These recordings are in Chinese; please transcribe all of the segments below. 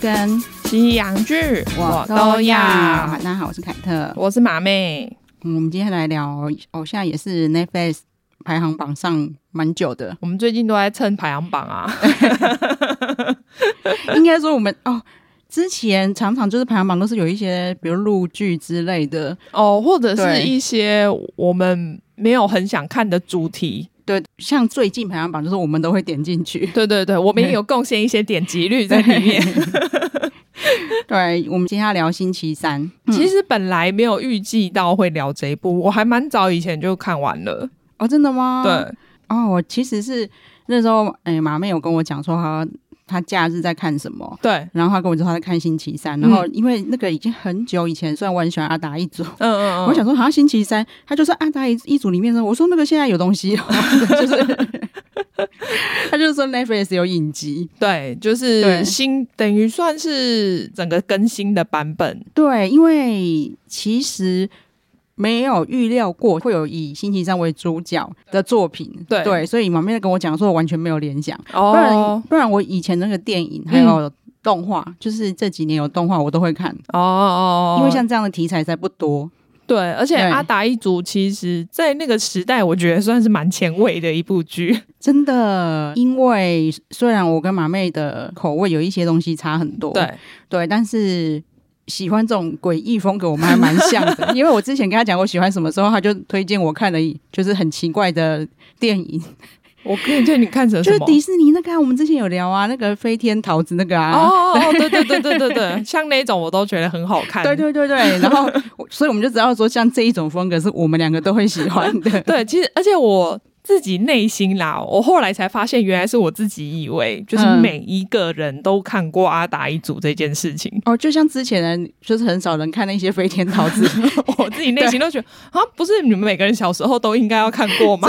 跟西洋剧我都要。大家好，我是凯特，我是马妹。嗯，我们今天来聊偶像，也是 Netflix 排行榜上蛮久的。我们最近都在蹭排行榜啊。应该说我们哦，之前常常就是排行榜都是有一些，比如陆剧之类的哦，或者是一些我们没有很想看的主题。对，像最近排行榜就是我们都会点进去。对对对，我们也有贡献一些点击率在里面。对，我们今天要聊星期三。嗯、其实本来没有预计到会聊这一部，我还蛮早以前就看完了。哦，真的吗？对。哦，我其实是那时候，哎，马妹有跟我讲说哈。他假日在看什么？对，然后他跟我说他在看星期三，然后因为那个已经很久以前，虽然我很喜欢阿达一族，嗯嗯嗯，我想说好像星期三，他就说阿达一一族里面说，我说那个现在有东西，就是 他就是说 Netflix 有影集，对，就是新等于算是整个更新的版本，对，因为其实。没有预料过会有以星期三为主角的作品，对。对，所以马妹跟我讲说，我完全没有联想，哦、不然不然我以前那个电影还有动画，嗯、就是这几年有动画我都会看哦哦，因为像这样的题材才不多，对，而且阿达一族其实在那个时代，我觉得算是蛮前卫的一部剧，真的，因为虽然我跟马妹的口味有一些东西差很多，对。对，但是。喜欢这种诡异风格，我们还蛮像的。因为我之前跟他讲我喜欢什么时候，他就推荐我看了，就是很奇怪的电影。我可以推荐你看什么？就是迪士尼那个，我们之前有聊啊，那个飞天桃子那个啊。哦，哦，对对对对对对，像那种我都觉得很好看。对对对对，然后所以我们就知道说，像这一种风格是我们两个都会喜欢的。对，其实而且我。自己内心啦，我后来才发现，原来是我自己以为，就是每一个人都看过阿达一族这件事情。哦，就像之前人，就是很少人看那些飞天桃子，我自己内心都觉得啊，不是你们每个人小时候都应该要看过吗？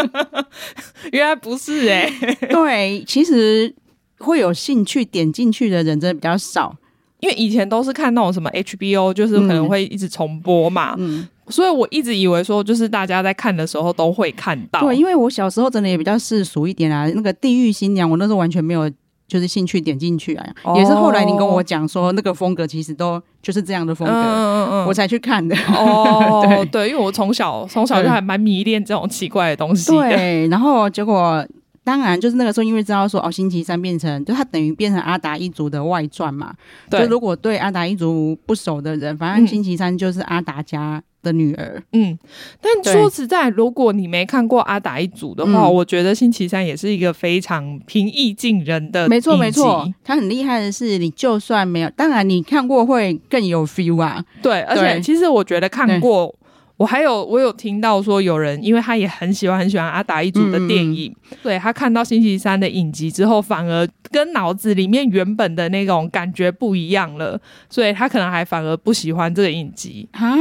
原来不是哎、欸，对，其实会有兴趣点进去的人真的比较少，因为以前都是看那种什么 HBO，就是可能会一直重播嘛。嗯。嗯所以我一直以为说，就是大家在看的时候都会看到。对，因为我小时候真的也比较世俗一点啊。那个《地狱新娘》，我那时候完全没有就是兴趣点进去啊。哦、也是后来你跟我讲说，那个风格其实都就是这样的风格，嗯嗯嗯我才去看的。哦，对对，因为我从小从小就还蛮迷恋这种奇怪的东西。对，然后结果。当然，就是那个时候，因为知道说哦，星期三变成就它等于变成阿达一族的外传嘛。对。就如果对阿达一族不熟的人，反正星期三就是阿达家的女儿。嗯。但说实在，如果你没看过阿达一族的话，嗯、我觉得星期三也是一个非常平易近人的。没错没错，他很厉害的是，你就算没有，当然你看过会更有 feel 啊。对，而且其实我觉得看过。我还有我有听到说有人，因为他也很喜欢很喜欢阿达一族的电影，嗯、对他看到星期三的影集之后，反而跟脑子里面原本的那种感觉不一样了，所以他可能还反而不喜欢这个影集啊。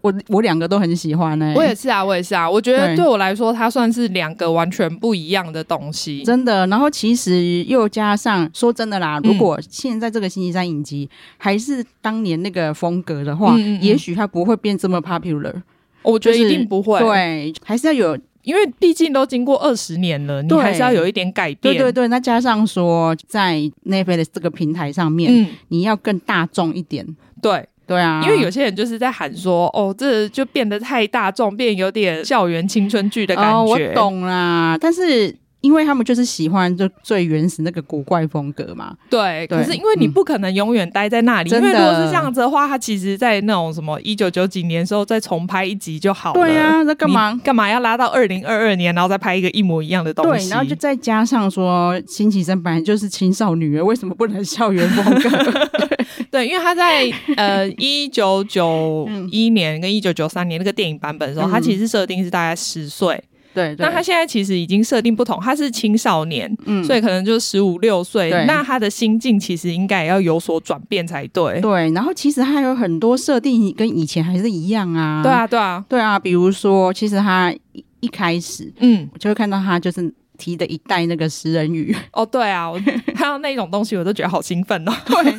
我我两个都很喜欢呢、欸，我也是啊，我也是啊。我觉得对我来说，它算是两个完全不一样的东西，真的。然后其实又加上说真的啦，如果现在这个星期三影集还是当年那个风格的话，嗯嗯嗯，也许它不会变这么 popular。我觉得一定不会，对，还是要有，因为毕竟都经过二十年了，你还是要有一点改变。对对对，那加上说在 Netflix 这个平台上面，嗯、你要更大众一点。对。对啊，因为有些人就是在喊说，哦，这就变得太大众，变有点校园青春剧的感觉。哦，我懂啦，但是。因为他们就是喜欢就最原始那个古怪风格嘛。对，对可是因为你不可能永远待在那里，嗯、因为如果是这样子的话，他其实，在那种什么一九九几年的时候再重拍一集就好了。对啊，那干嘛干嘛要拉到二零二二年，然后再拍一个一模一样的东西？对，然后就再加上说，星期三本来就是青少女，为什么不能校园风格？对，因为他在呃 一九九一年跟一九九三年那个电影版本的时候，他、嗯、其实设定是大概十岁。对，那他现在其实已经设定不同，他是青少年，嗯，所以可能就十五六岁，那他的心境其实应该也要有所转变才对。对，然后其实他有很多设定跟以前还是一样啊。对啊，对啊，对啊，比如说，其实他一开始，嗯，就会看到他就是。提的一袋那个食人鱼 哦，对啊，我看到那种东西我都觉得好兴奋哦。对，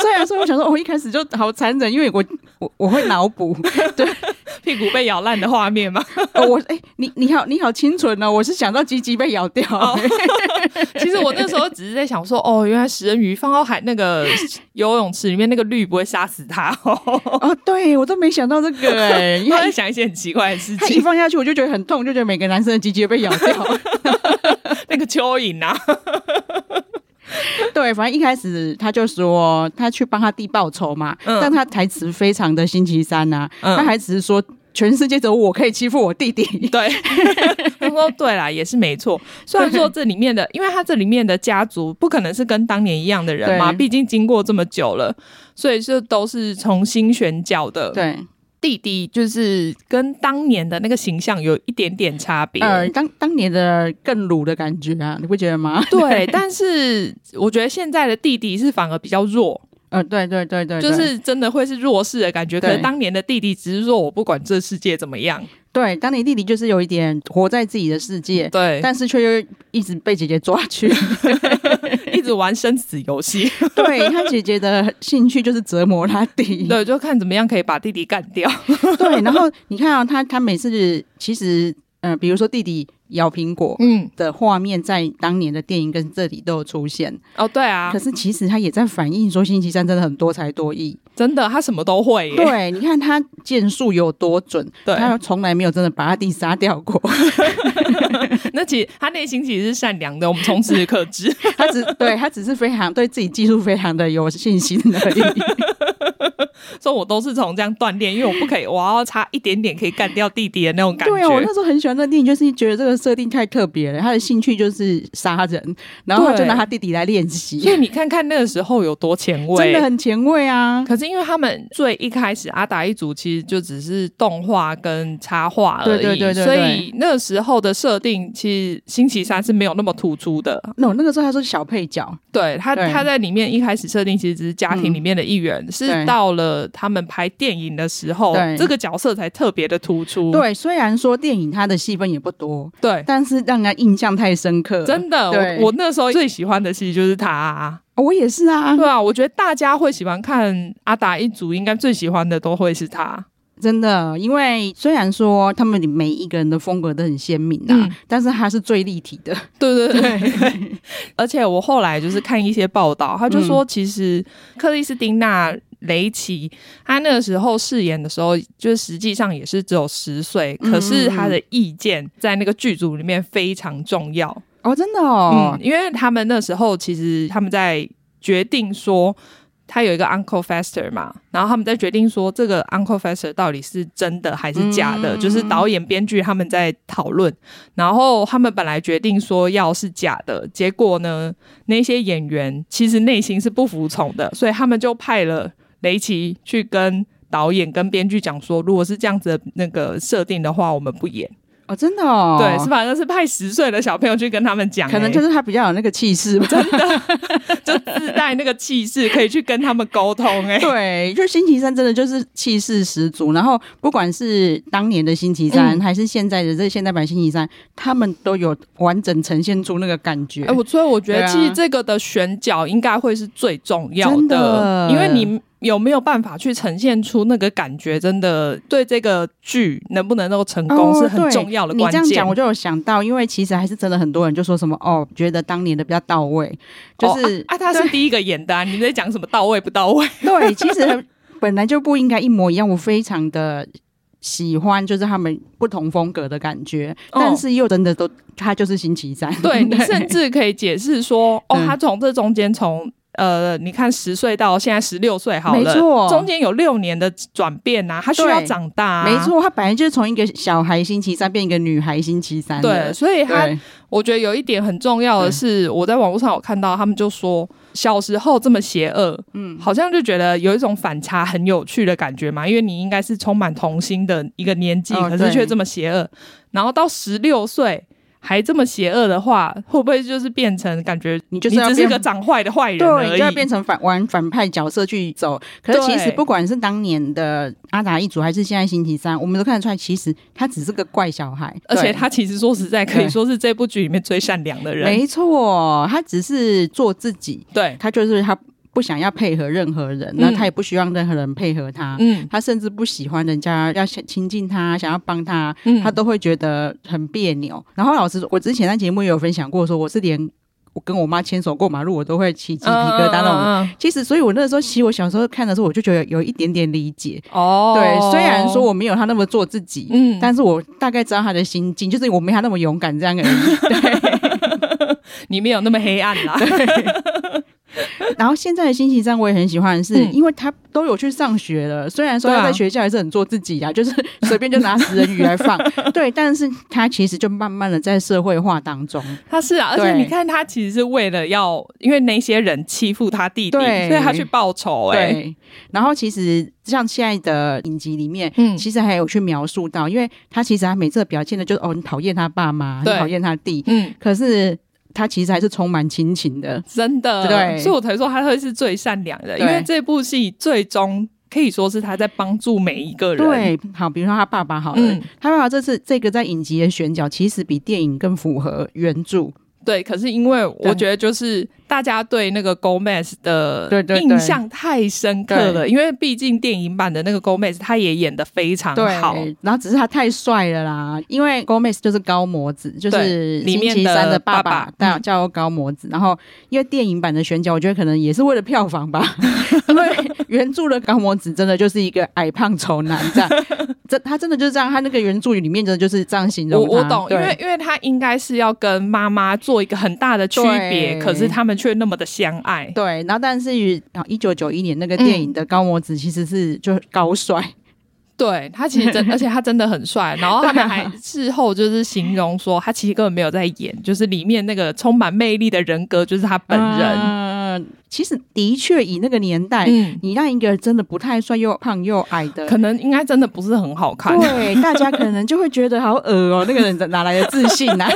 虽然说我想说，我一开始就好残忍，因为我我我会脑补，对，屁股被咬烂的画面嘛？哦、我哎、欸，你你好你好清纯哦！我是想到鸡鸡被咬掉。哦、其实我那时候只是在想说，哦，原来食人鱼放到海那个游泳池里面，那个氯不会杀死它。哦，对我都没想到这个哎，因为在想一些很奇怪的事情。一放下去我就觉得很痛，就觉得每个男生的鸡鸡被咬掉。那个蚯蚓啊。对，反正一开始他就说他去帮他弟报仇嘛，嗯、但他台词非常的星期三呐、啊，嗯、他还只是说全世界只有我可以欺负我弟弟。对，他说对啦，也是没错。虽然说这里面的，因为他这里面的家族不可能是跟当年一样的人嘛，对毕竟经过这么久了，所以就都是重新选角的。对。弟弟就是跟当年的那个形象有一点点差别，呃，当当年的更鲁的感觉啊，你不觉得吗？对，但是我觉得现在的弟弟是反而比较弱，呃，对对对对，就是真的会是弱势的感觉。可是当年的弟弟只是说我不管这世界怎么样。对，当你弟弟就是有一点活在自己的世界，对，但是却又一直被姐姐抓去，一直玩生死游戏。对，他姐姐的兴趣就是折磨他弟，对，就看怎么样可以把弟弟干掉。对，然后你看啊、哦，他他每次其实。嗯、呃，比如说弟弟咬苹果，嗯的画面，在当年的电影跟这里都有出现。哦，对啊。可是其实他也在反映说，星期三真的很多才多艺，真的，他什么都会。对，你看他剑术有多准，对他从来没有真的把他弟杀掉过。那其实他内心其实是善良的，我们从此可知。他只对他只是非常对自己技术非常的有信心而已。说我都是从这样锻炼，因为我不可以，我要差一点点可以干掉弟弟的那种感觉。对啊，我那时候很喜欢那个电影，就是觉得这个设定太特别了。他的兴趣就是杀人，然后他就拿他弟弟来练习。所以你看看那个时候有多前卫，真的很前卫啊！可是因为他们最一开始阿达一族其实就只是动画跟插画而已，对对对对对，所以那个时候的设定其实星期三是没有那么突出的。那、no, 那个时候他说小配角，对他对他在里面一开始设定其实只是家庭里面的一员，嗯、是到了。他们拍电影的时候，对这个角色才特别的突出。对，虽然说电影他的戏份也不多，对，但是让人印象太深刻。真的，我我那时候最喜欢的戏就是他。我也是啊，对啊，我觉得大家会喜欢看阿达一族，应该最喜欢的都会是他。真的，因为虽然说他们每一个人的风格都很鲜明啊，嗯、但是他是最立体的。对对对，对 而且我后来就是看一些报道，他就说，其实克里斯汀娜雷奇他那个时候饰演的时候，就实际上也是只有十岁，嗯、可是他的意见在那个剧组里面非常重要哦，真的哦、嗯，因为他们那时候其实他们在决定说。他有一个 Uncle Fester 嘛，然后他们在决定说这个 Uncle Fester 到底是真的还是假的，嗯、就是导演编剧他们在讨论，然后他们本来决定说要是假的，结果呢，那些演员其实内心是不服从的，所以他们就派了雷奇去跟导演跟编剧讲说，如果是这样子的那个设定的话，我们不演。哦，真的哦，对，是反正是派十岁的小朋友去跟他们讲，可能就是他比较有那个气势，真的 就自带那个气势，可以去跟他们沟通。哎，对，就星期三真的就是气势十足。然后不管是当年的星期三，嗯、还是现在的这现代版星期三，他们都有完整呈现出那个感觉。哎，我所以我觉得，其实这个的选角应该会是最重要的，的因为你。有没有办法去呈现出那个感觉？真的对这个剧能不能够成功是很重要的关键。你这样讲，我就有想到，因为其实还是真的很多人就说什么哦，觉得当年的比较到位，就是、哦、啊，啊，他是第一个演的、你在讲什么到位不到位？对，其实本来就不应该一模一样。我非常的喜欢，就是他们不同风格的感觉，哦、但是又真的都他就是星期三。对，你 甚至可以解释说，哦，他从这中间从。呃，你看十岁到现在十六岁，好了，没错，中间有六年的转变呐、啊，他需要长大、啊，没错，他本来就是从一个小孩星期三变一个女孩星期三，对，所以他我觉得有一点很重要的是，我在网络上有看到他们就说，小时候这么邪恶，嗯，好像就觉得有一种反差很有趣的感觉嘛，因为你应该是充满童心的一个年纪，哦、可是却这么邪恶，然后到十六岁。还这么邪恶的话，会不会就是变成感觉你就是只是个长坏的坏人？对，就要变成反玩反派角色去走。可是其实不管是当年的阿达一族，还是现在星期三，我们都看得出来，其实他只是个怪小孩，而且他其实说实在可以说是这部剧里面最善良的人。没错，他只是做自己，对，他就是他不想要配合任何人，那他也不希望任何人配合他。嗯，他甚至不喜欢人家要亲近他，想要帮他，他都会觉得很别扭。然后老师，我之前在节目也有分享过，说我是连。我跟我妈牵手过马路，我都会起鸡皮疙瘩那种。Uh, uh, uh, 其实，所以我那时候，其实我小时候看的时候，我就觉得有一点点理解。哦，对，虽然说我没有他那么做自己，嗯，但是我大概知道他的心境，就是我没他那么勇敢这样而已。对，你没有那么黑暗啦。对 然后现在的星期三我也很喜欢，是因为他都有去上学了。虽然说他在学校还是很做自己啊，就是随便就拿食人鱼来放，对。但是他其实就慢慢的在社会化当中。他是啊，而且你看他其实是为了要，因为那些人欺负他弟弟，所以他去报仇。哎，对。然后其实像现在的影集里面，嗯，其实还有去描述到，因为他其实他每次的表现的就是哦，很讨厌他爸妈，很讨厌他弟，嗯，可是。他其实还是充满亲情的，真的。对，所以我才说他会是最善良的，因为这部戏最终可以说是他在帮助每一个人。对，好，比如说他爸爸好了，嗯、他爸爸这次这个在影集的选角，其实比电影更符合原著。对，可是因为我觉得就是大家对那个 Gomez 的印象太深刻了，因为毕竟电影版的那个 Gomez 他也演的非常好，然后只是他太帅了啦。因为 Gomez 就是高模子，就是星期三的爸爸，但叫高模子。然后因为电影版的选角，我觉得可能也是为了票房吧，因为原著的高模子真的就是一个矮胖丑男这样。这他真的就是这样，他那个原著里面真的就是这样形容。我我懂，因为因为他应该是要跟妈妈做一个很大的区别，可是他们却那么的相爱。对，然后但是于一九九一年那个电影的高模子其实是就高帅，嗯、对他其实真，而且他真的很帅。然后他们还事后就是形容说，他其实根本没有在演，就是里面那个充满魅力的人格就是他本人。嗯其实的确，以那个年代，嗯、你让一个真的不太帅又胖又矮的，可能应该真的不是很好看。对，大家可能就会觉得好恶哦、喔，那个人哪来的自信啊？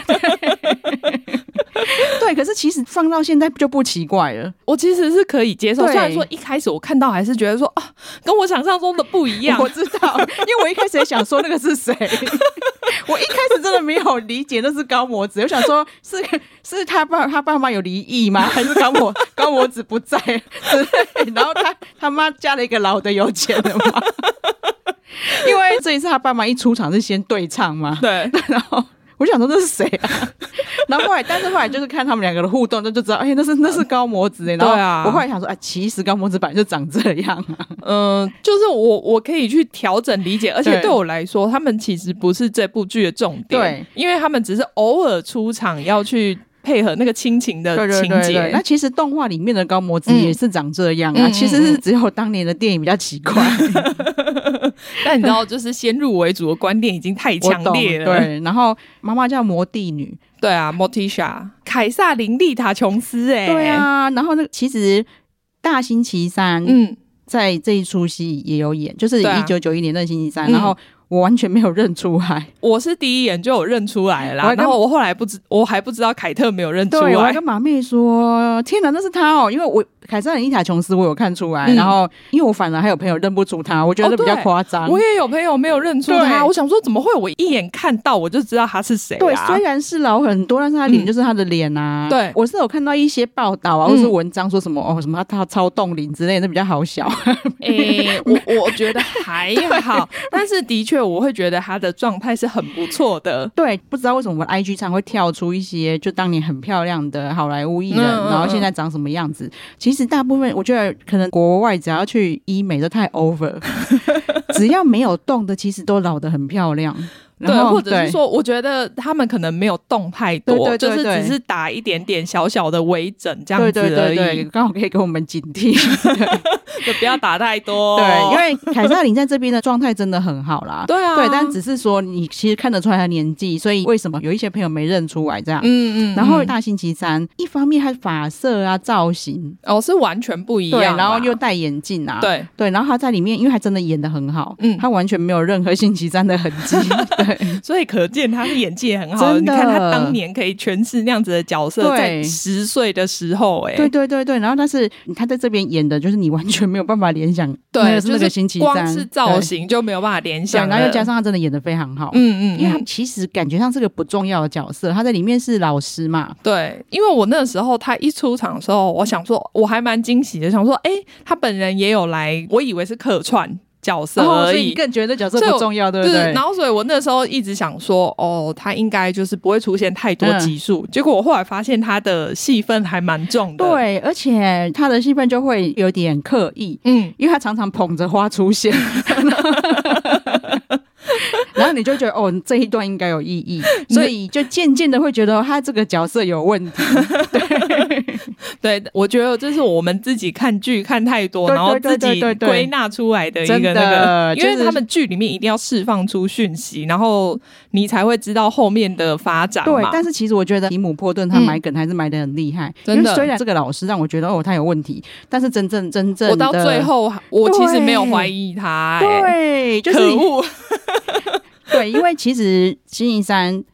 对，可是其实放到现在就不奇怪了。我其实是可以接受，虽然说一开始我看到还是觉得说啊，跟我想象中的不一样。我知道，因为我一开始也想说那个是谁，我一开始真的没有理解那是高模子，我想说是是他爸他爸妈有离异吗？还是高模高模子不在？然后他他妈嫁了一个老的有钱的吗？因为这一次他爸妈一出场是先对唱嘛，对，然后。我想说这是谁啊？然后后来，但是后来就是看他们两个的互动，就就知道，哎，那是那是高模子哎。然后我后来想说，哎，其实高模子本来就长这样啊。嗯，就是我我可以去调整理解，而且对我来说，他们其实不是这部剧的重点，对，因为他们只是偶尔出场要去。配合那个亲情的情节，那其实动画里面的高模子也是长这样啊。嗯、其实是只有当年的电影比较奇怪。但你知道，就是先入为主的观念已经太强烈了。对，然后妈妈叫魔帝女，对啊，Morticia，凯撒琳丽塔琼斯，哎，对啊。然后那个其实大星期三，嗯，在这一出戏也有演，就是一九九一年的星期三，然后。我完全没有认出来，我是第一眼就有认出来了啦。然后我后来不知，我还不知道凯特没有认出来。对，我还跟马妹说：“天哪，那是他哦！”因为我凯撒琳丽塔琼斯我有看出来，嗯、然后因为我反而还有朋友认不出他，我觉得比较夸张。哦、我也有朋友没有认出他，对我想说怎么会？我一眼看到我就知道他是谁、啊。对，虽然是老很多，但是他脸就是他的脸啊。嗯、对，我是有看到一些报道啊，或是文章说什么、嗯、哦，什么他超冻龄之类的，那比较好笑。诶、欸，我我觉得还好，但是的确我会觉得他。的状态是很不错的，对，不知道为什么 IG 常会跳出一些就当年很漂亮的好莱坞艺人，嗯、然后现在长什么样子？嗯、其实大部分我觉得可能国外只要去医美都太 over，只要没有动的，其实都老得很漂亮。对，或者是说，我觉得他们可能没有动太多，就是只是打一点点小小的微整这样子而已，刚好可以给我们警惕，就不要打太多。对，因为凯瑟琳在这边的状态真的很好啦。对啊，对，但只是说你其实看得出来他年纪，所以为什么有一些朋友没认出来这样？嗯嗯。然后大星期三，一方面他发色啊造型。哦是完全不一样，然后又戴眼镜啊，对。对，然后他在里面，因为他真的演的很好，嗯，他完全没有任何星期三的痕迹。所以可见他的演技也很好。你看他当年可以诠释那样子的角色，在十岁的时候，哎，对对对对。然后但是他在这边演的，就是你完全没有办法联想，对，是那个星期三，光是造型就没有办法联想。然后又加上他真的演的非常好，嗯嗯，因为他其实感觉上是个不重要的角色，他在里面是老师嘛。对，因为我那时候他一出场的时候，我想说我还蛮惊喜的，想说，哎，他本人也有来，我以为是客串。角色而已，哦，所以你更觉得角色不重要，对不对？然后，所以我那时候一直想说，哦，他应该就是不会出现太多集数。嗯、结果我后来发现他的戏份还蛮重的，对，而且他的戏份就会有点刻意，嗯，因为他常常捧着花出现。然后你就觉得哦，这一段应该有意义，所以就渐渐的会觉得他这个角色有问题。对，对，我觉得这是我们自己看剧看太多，然后自己归纳出来的一个那个，因为他们剧里面一定要释放出讯息，然后你才会知道后面的发展。对，但是其实我觉得提姆·波顿他埋梗还是埋的很厉害，真的。虽然这个老师让我觉得哦，他有问题，但是真正真正我到最后我其实没有怀疑他，对，就是可恶。对，因为其实星期三。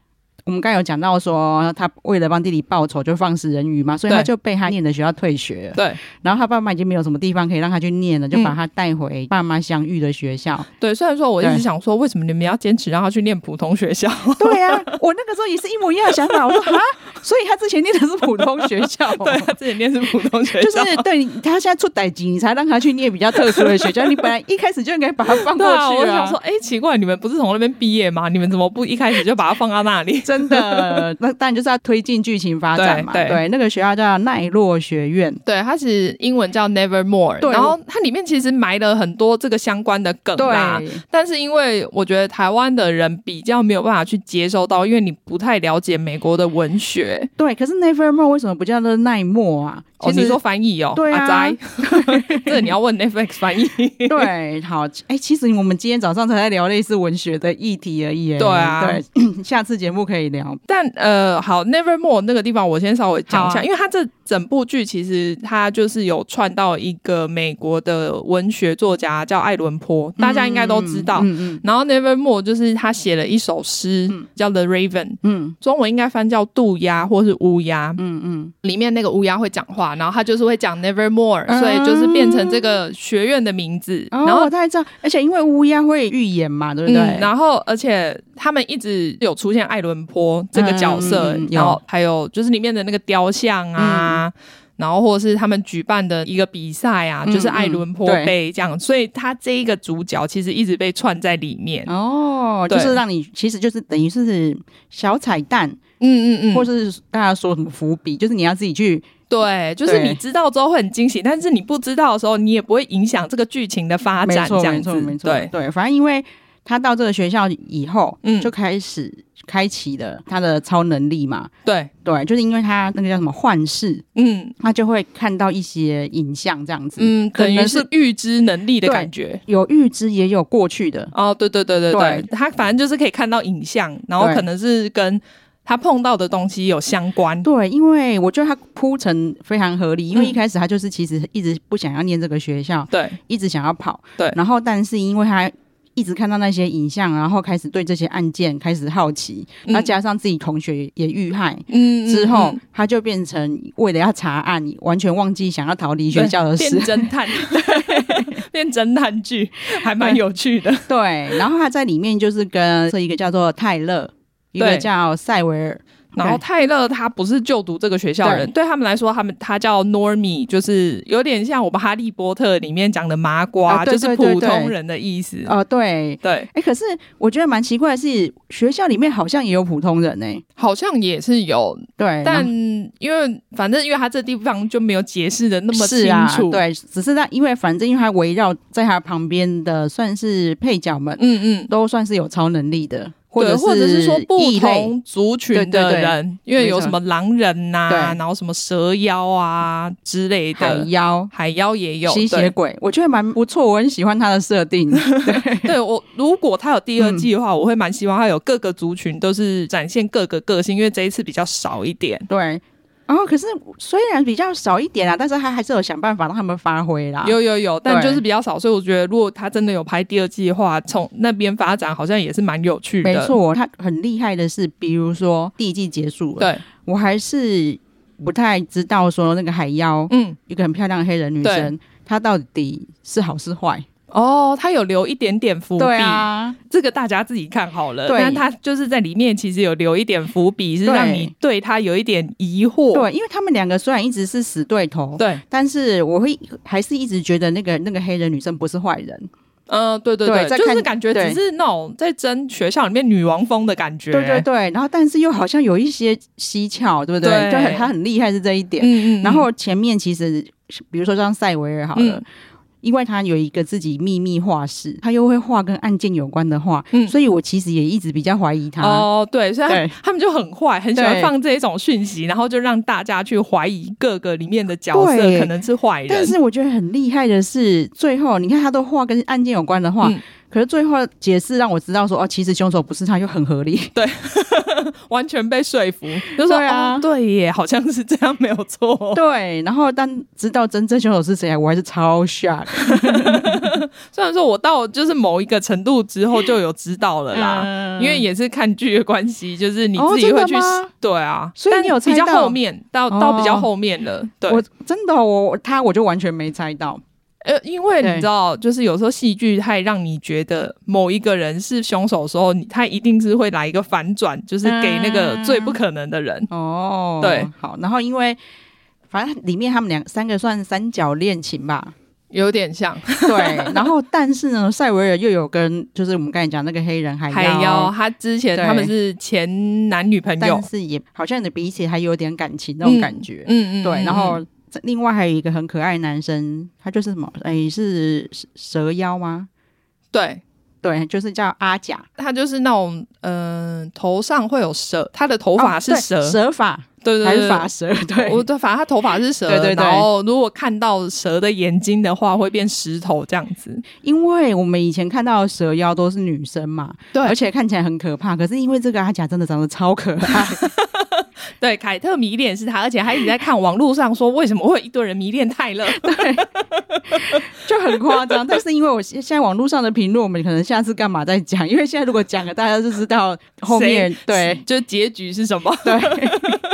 我们刚有讲到说，他为了帮弟弟报仇，就放死人鱼嘛，所以他就被他念的学校退学了。对，然后他爸妈已经没有什么地方可以让他去念了，就把他带回爸妈相遇的学校。对，虽然说我一直想说，为什么你们要坚持让他去念普通学校？对呀、啊，我那个时候也是一模一样的想法。我说啊，所以他之前念的是普通学校，对，他之前念是普通学校，就是对他现在出代志，你才让他去念比较特殊的学校。你本来一开始就应该把他放过去啊。啊我想说，哎，奇怪，你们不是从那边毕业吗？你们怎么不一开始就把他放到那里？真 的。那当然就是要推进剧情发展嘛。对，那个学校叫奈落学院，对，它是英文叫 Nevermore。对，然后它里面其实埋了很多这个相关的梗啦。但是因为我觉得台湾的人比较没有办法去接收到，因为你不太了解美国的文学。对，可是 Nevermore 为什么不叫做奈莫啊？其实你说翻译哦，对啊，啊 这你要问 Netflix 翻译。对，好，哎、欸，其实我们今天早上才在聊类似文学的议题而已。对啊，对，下次节目可以聊。但呃，好，Nevermore 那个地方我先稍微讲一下，啊、因为它这整部剧其实它就是有串到一个美国的文学作家叫爱伦坡，大家应该都知道。嗯嗯。嗯然后 Nevermore 就是他写了一首诗，嗯、叫 The Raven，嗯，中文应该翻叫渡鸦或是乌鸦。嗯嗯。里面那个乌鸦会讲话。然后他就是会讲 Nevermore，、嗯、所以就是变成这个学院的名字。哦、然后他还知道，而且因为乌鸦会预言嘛，对不对？嗯、然后而且他们一直有出现艾伦坡这个角色，嗯、然后还有就是里面的那个雕像啊，嗯、然后或者是他们举办的一个比赛啊，嗯、就是艾伦坡杯这样。嗯、所以他这一个主角其实一直被串在里面。哦，就是让你其实就是等于是小彩蛋，嗯嗯嗯，或是大家说什么伏笔，就是你要自己去。对，就是你知道之后会很惊喜，但是你不知道的时候，你也不会影响这个剧情的发展。这样子，没错，没错，对对。反正因为他到这个学校以后，嗯，就开始开启了他的超能力嘛。对。对，就是因为他那个叫什么幻视，嗯，他就会看到一些影像，这样子，嗯，等于是预知能力的感觉，有预知也有过去的。哦，对对对对对，对他反正就是可以看到影像，然后可能是跟。他碰到的东西有相关，对，因为我觉得他铺陈非常合理，因为一开始他就是其实一直不想要念这个学校，对，一直想要跑，对，然后但是因为他一直看到那些影像，然后开始对这些案件开始好奇，然后加上自己同学也遇害，嗯，之后他就变成为了要查案，完全忘记想要逃离学校的事，变侦探，变侦探剧，还蛮有趣的，对，然后他在里面就是跟这一个叫做泰勒。一个叫塞维尔，然后泰勒他不是就读这个学校的人，对，对他们来说，他们他叫 Normie，就是有点像我们《哈利波特》里面讲的麻瓜，啊、就是普通人的意思。啊、呃，对。对，哎、欸，可是我觉得蛮奇怪的是，学校里面好像也有普通人呢、欸，好像也是有，对，但因为反正因为他这地方就没有解释的那么清楚，啊、对，只是他因为反正因为他围绕在他旁边的算是配角们，嗯嗯，都算是有超能力的。或者，或者是说不同族群的人，因为有什么狼人呐、啊，然后什么蛇妖啊之类的，海妖，海妖也有，吸血鬼，我觉得蛮不错，我很喜欢它的设定。对，对我如果它有第二季的话，嗯、我会蛮希望它有各个族群都是展现各个个性，因为这一次比较少一点。对。哦，可是虽然比较少一点啊，但是他还是有想办法让他们发挥啦。有有有，但就是比较少，所以我觉得如果他真的有拍第二季的话，从那边发展好像也是蛮有趣的。没错，他很厉害的是，比如说第一季结束了，对我还是不太知道说那个海妖，嗯，一个很漂亮的黑人女生，她到底是好是坏。哦，他有留一点点伏笔，对啊，这个大家自己看好了。对，但他就是在里面其实有留一点伏笔，是让你对他有一点疑惑。对，因为他们两个虽然一直是死对头，对，但是我会还是一直觉得那个那个黑人女生不是坏人。嗯、呃，对对对，对就是感觉只是那种在争学校里面女王风的感觉。对对对，然后但是又好像有一些蹊跷，对不对？对，就很他很厉害是这一点。嗯嗯，嗯。然后前面其实，比如说像塞维尔好了。嗯因为他有一个自己秘密画室，他又会画跟案件有关的画，嗯，所以我其实也一直比较怀疑他。哦，对，所以他，他们就很坏，很喜欢放这一种讯息，然后就让大家去怀疑各个里面的角色可能是坏人。但是我觉得很厉害的是，最后你看他都画跟案件有关的画。嗯可是最后解释让我知道说哦，其实凶手不是他，就很合理。对，完全被说服。就说对啊、哦，对耶，好像是这样，没有错。对，然后但知道真正凶手是谁，我还是超 shock。虽然说我到就是某一个程度之后就有知道了啦，嗯、因为也是看剧的关系，就是你自己会去。哦、对啊，所以你有猜到比较后面到到比较后面了。对，我真的我他我就完全没猜到。呃，因为你知道，就是有时候戏剧太让你觉得某一个人是凶手的时候，他一定是会来一个反转，就是给那个最不可能的人。嗯、哦，对，好，然后因为反正里面他们两三个算三角恋情吧，有点像。对，然后但是呢，塞维尔又有跟就是我们刚才讲那个黑人海妖，海妖他之前他们是前男女朋友，但是也好像彼此还有点感情那种感觉。嗯嗯，对，然后。另外还有一个很可爱的男生，他就是什么？哎、欸，是蛇妖吗？对对，就是叫阿甲，他就是那种嗯、呃，头上会有蛇，他的头发是蛇、哦、蛇发，对对对，还是发蛇？对，我对，反正他头发是蛇，对对对。然后如果看到蛇的眼睛的话，会变石头这样子。因为我们以前看到的蛇妖都是女生嘛，对，而且看起来很可怕。可是因为这个阿甲真的长得超可爱。对，凯特迷恋是他，而且还一直在看网络上说为什么会一堆人迷恋泰勒，对，就很夸张。但是因为我现在网络上的评论，我们可能下次干嘛再讲？因为现在如果讲了，大家就知道后面对，就结局是什么。对，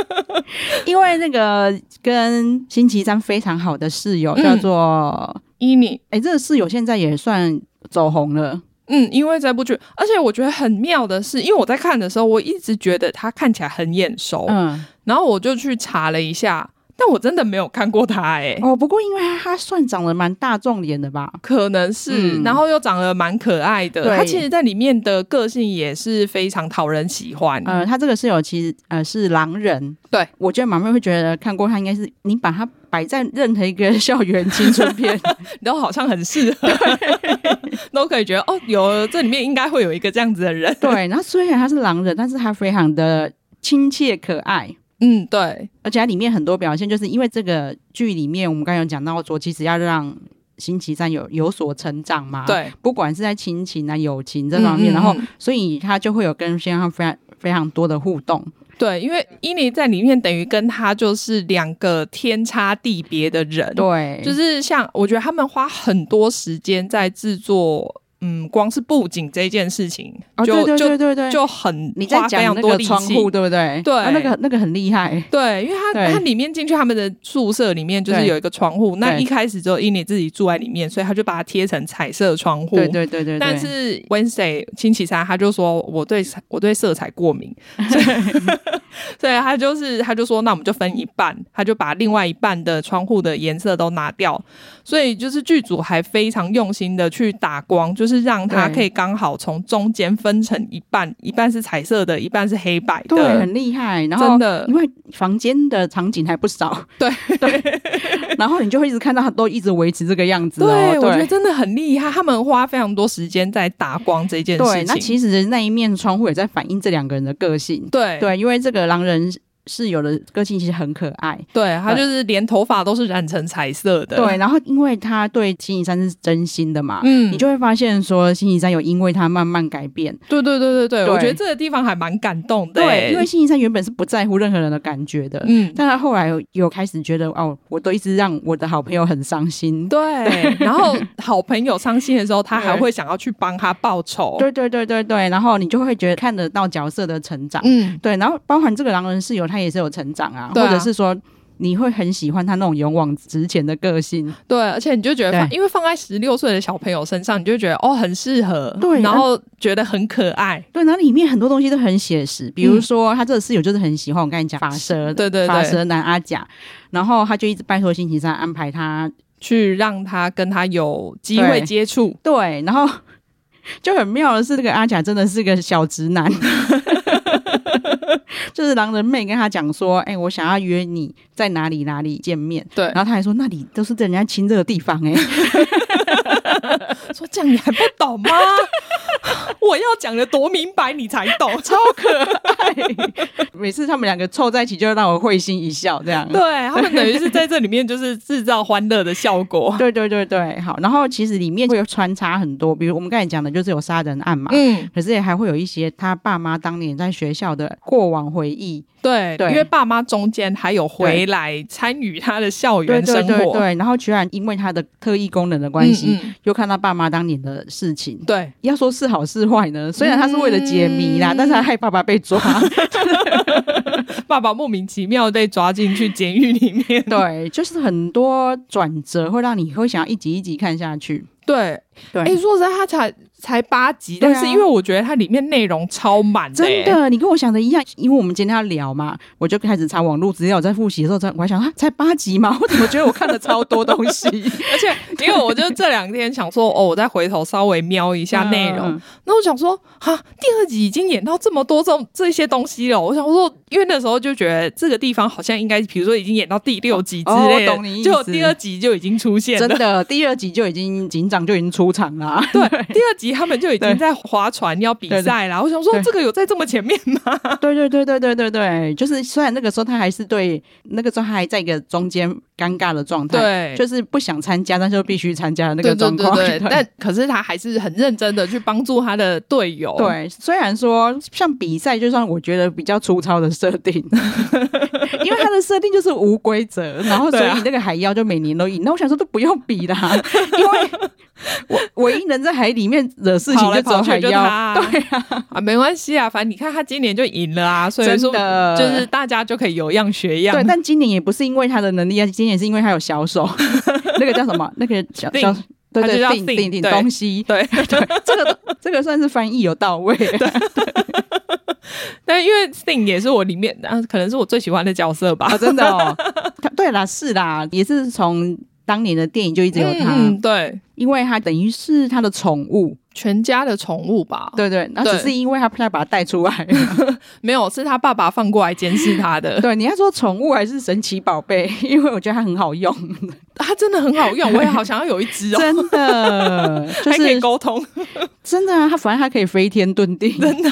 因为那个跟星期三非常好的室友叫做伊妮，哎，这个室友现在也算走红了。嗯，因为这部剧，而且我觉得很妙的是，因为我在看的时候，我一直觉得他看起来很眼熟，嗯，然后我就去查了一下。但我真的没有看过他哎、欸、哦，不过因为他他算长得蛮大众脸的吧，可能是，嗯、然后又长得蛮可爱的。对。他其实在里面的个性也是非常讨人喜欢。呃，他这个室友其实呃是狼人，对，我觉得马妹会觉得看过他应该是你把他摆在任何一个校园青春片，都好像很适合，对都可以觉得哦，有这里面应该会有一个这样子的人。对，然后虽然他是狼人，但是他非常的亲切可爱。嗯，对，而且它里面很多表现，就是因为这个剧里面，我们刚刚有讲到说，其实要让星期三有有所成长嘛，对，不管是在亲情啊、友情这方面，嗯嗯嗯，然后所以他就会有跟先生非常非常多的互动。对，因为伊妮在里面等于跟他就是两个天差地别的人，对，就是像我觉得他们花很多时间在制作。嗯，光是布景这件事情，就就对对对对，就很你在讲那个窗户，对不对？对，那个那个很厉害。对，因为他他里面进去他们的宿舍里面就是有一个窗户，那一开始只有伊妮自己住在里面，所以他就把它贴成彩色窗户。对对对对。但是 Wednesday 星期三他就说我对我对色彩过敏，所以他就是他就说那我们就分一半，他就把另外一半的窗户的颜色都拿掉，所以就是剧组还非常用心的去打光，就是。是让它可以刚好从中间分成一半，一半是彩色的，一半是黑白的，对，很厉害。然后真的，因为房间的场景还不少，对 对。然后你就会一直看到它都一直维持这个样子，哦，对，对我觉得真的很厉害。他们花非常多时间在打光这件事情。对，那其实那一面窗户也在反映这两个人的个性。对对，因为这个狼人室友的个性其实很可爱，对，他就是连头发都是染成彩色的。对，然后因为他对星期三是真心的嘛，嗯，你就会发现说星期三有因为他慢慢改变。对对对对对，对我觉得这个地方还蛮感动的。对，因为星期三原本是不在乎任何人的感觉的，嗯，但他后来有，有开始觉得哦，我都一直让我的好朋友很伤心。对，然后 好朋友伤心的时候，他还会想要去帮他报仇。对对对对对，然后你就会觉得看得到角色的成长。嗯，对，然后包含这个狼人室友，他也是有成长啊，啊。或者是说你会很喜欢他那种勇往直前的个性，对，而且你就觉得，因为放在十六岁的小朋友身上，你就觉得哦很适合，对，然后觉得很可爱，对，然后里面很多东西都很写实，比如说、嗯、他这个室友就是很喜欢我跟你讲法蛇，对对对，法蛇男阿甲，然后他就一直拜托星期三安排他去让他跟他有机会接触，对，然后 就很妙的是，这个阿甲真的是个小直男。就是狼人妹跟他讲说：“哎、欸，我想要约你在哪里哪里见面。”对，然后他还说：“那里都是在人家亲热的地方。”哎，说这样你还不懂吗？我要讲的多明白你才懂，超可爱。每次他们两个凑在一起，就让我会心一笑。这样，对他们等于是在这里面就是制造欢乐的效果。对对对对，好。然后其实里面会有穿插很多，比如我们刚才讲的就是有杀人案嘛，嗯，可是也还会有一些他爸妈当年在学校的过往回忆。对，对，因为爸妈中间还有回来参与他的校园生活，对，对，对，对，然后居然因为他的特异功能的关系，嗯嗯，又看到爸妈当年的事情。对，要说是好是坏呢？虽然他是为了解谜啦，嗯、但是他害爸爸被抓，爸爸莫名其妙被抓进去监狱里面。对，就是很多转折会让你会想要一集一集看下去。对，对，哎，说实在，他才。才八集，但是因为我觉得它里面内容超满，欸，真的，你跟我想的一样。因为我们今天要聊嘛，我就开始查网络资料，在复习的时候，我还想啊，才八集嘛？我怎么觉得我看了超多东西？而且因为我就这两天想说，哦，我再回头稍微瞄一下内容，嗯，那我想说，哈，第二集已经演到这么多这这些东西了。我想说，因为那时候就觉得这个地方好像应该，比如说已经演到第六集之类的，哦，懂你意思。就第二集就已经出现了，真的，第二集就已经警长就已经出场了。对，第二集他们就已经在。划船要比赛啦！我想说，这个有在这么前面吗？对对对对对对对，就是虽然那个时候他还是对那个时候他还在一个中间尴尬的状态，对，就是不想参加，但是又必须参加的那个状况。对，但可是他还是很认真的去帮助他的队友。对，虽然说像比赛，就算我觉得比较粗糙的设定，因为他的设定就是无规则，然后所以那个海妖就每年都赢。那我想说都不用比啦，因为 我唯一能在海里面惹事情就走。海妖，对啊，啊，没关系啊，反正你看他今年就赢了啊，所以说就是大家就可以有样学样。对，但今年也不是因为他的能力啊，今年是因为他有小手，那个叫什么？那个小小，对对，定定定东西，对。对，这个这个算是翻译有到位。对，但因为 Thing 也是我里面啊，可能是我最喜欢的角色吧，真的哦。对啦，是啦，也是从当年的电影就一直有他，嗯对，因为他等于是他的宠物。全家的宠物吧，对对，那只是因为他不想把他带出来，没有，是他爸爸放过来监视他的。对，你要说宠物还是神奇宝贝？因为我觉得它很好用，它真的很好用，我也好想要有一只哦，真的，就是、还可以沟通，真的啊，它反正它可以飞天遁地，真的，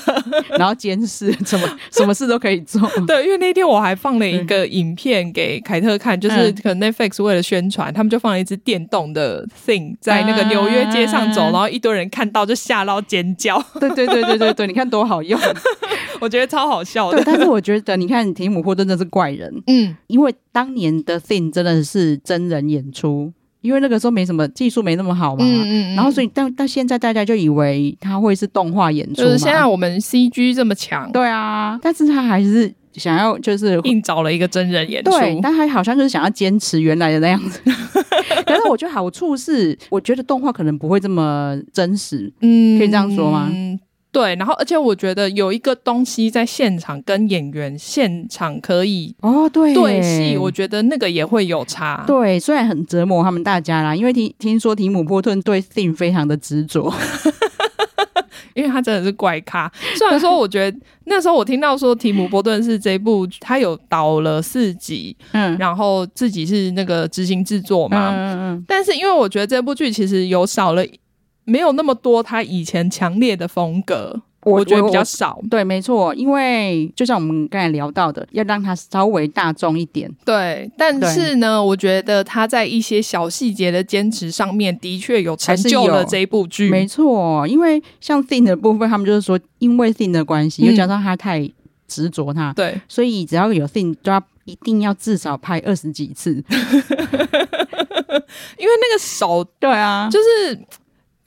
然后监视，什么什么事都可以做。对，因为那天我还放了一个影片给凯特看，就是可能 Netflix 为了宣传，他们就放了一只电动的 Thing 在那个纽约街上走，然后一堆人看。到就吓到尖叫，对对对对对对，你看多好用，我觉得超好笑的。对，但是我觉得你看提姆霍顿真的是怪人，嗯，因为当年的 Thing 真的是真人演出，因为那个时候没什么技术，没那么好嘛，嗯嗯，然后所以到到现在大家就以为他会是动画演出，就是现在我们 CG 这么强，对啊，但是他还是。想要就是硬找了一个真人演出，对，但他好像就是想要坚持原来的那样子。但是我觉得好处是，我觉得动画可能不会这么真实，嗯，可以这样说吗？嗯，对。然后，而且我觉得有一个东西在现场跟演员现场可以哦，对对戏，我觉得那个也会有差。对，虽然很折磨他们大家啦，因为听听说提姆波顿对 Thing 非常的执着。因为他真的是怪咖，虽然说我觉得 那时候我听到说提姆波顿是这部他有导了四集，嗯，然后自己是那个执行制作嘛，嗯嗯，但是因为我觉得这部剧其实有少了没有那么多他以前强烈的风格，我，我觉得比较少。对，没错，因为就像我们刚才聊到的，要让它稍微大众一点。对，但是呢，我觉得他在一些小细节的坚持上面，的确有成就了这一部剧。没错，因为像 Thing 的部分，他们就是说，因为 Thing 的关系，又加上他太执着他，对，所以只要有 Thing，都要一定要至少拍二十几次。因为那个手，对啊，就是。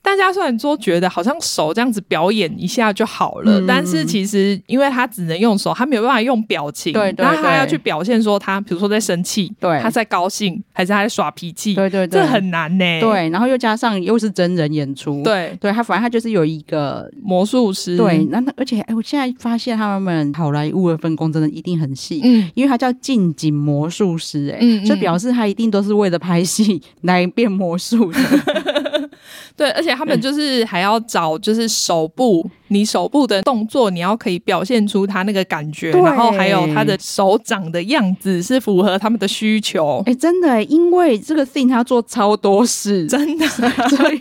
大家虽然说觉得好像手这样子表演一下就好了，嗯、但是其实因为他只能用手，他没有办法用表情，对，对，对，然后他要去表现说他，比如说在生气，对，他在高兴，还是他在耍脾气，对对对，这很难呢、欸。对，然后又加上又是真人演出，对，对他反正他就是有一个魔术师，对，那而且哎，我现在发现他们好莱坞的分工真的一定很细，嗯，因为他叫近景魔术师、欸，哎、嗯，嗯，就表示他一定都是为了拍戏来变魔术的，对，而且他们 就是。还要找就是手部，你手部的动作，你要可以表现出他那个感觉，然后还有他的手掌的样子是符合他们的需求。哎、欸，真的，因为这个 thing 他要做超多事，真的，所以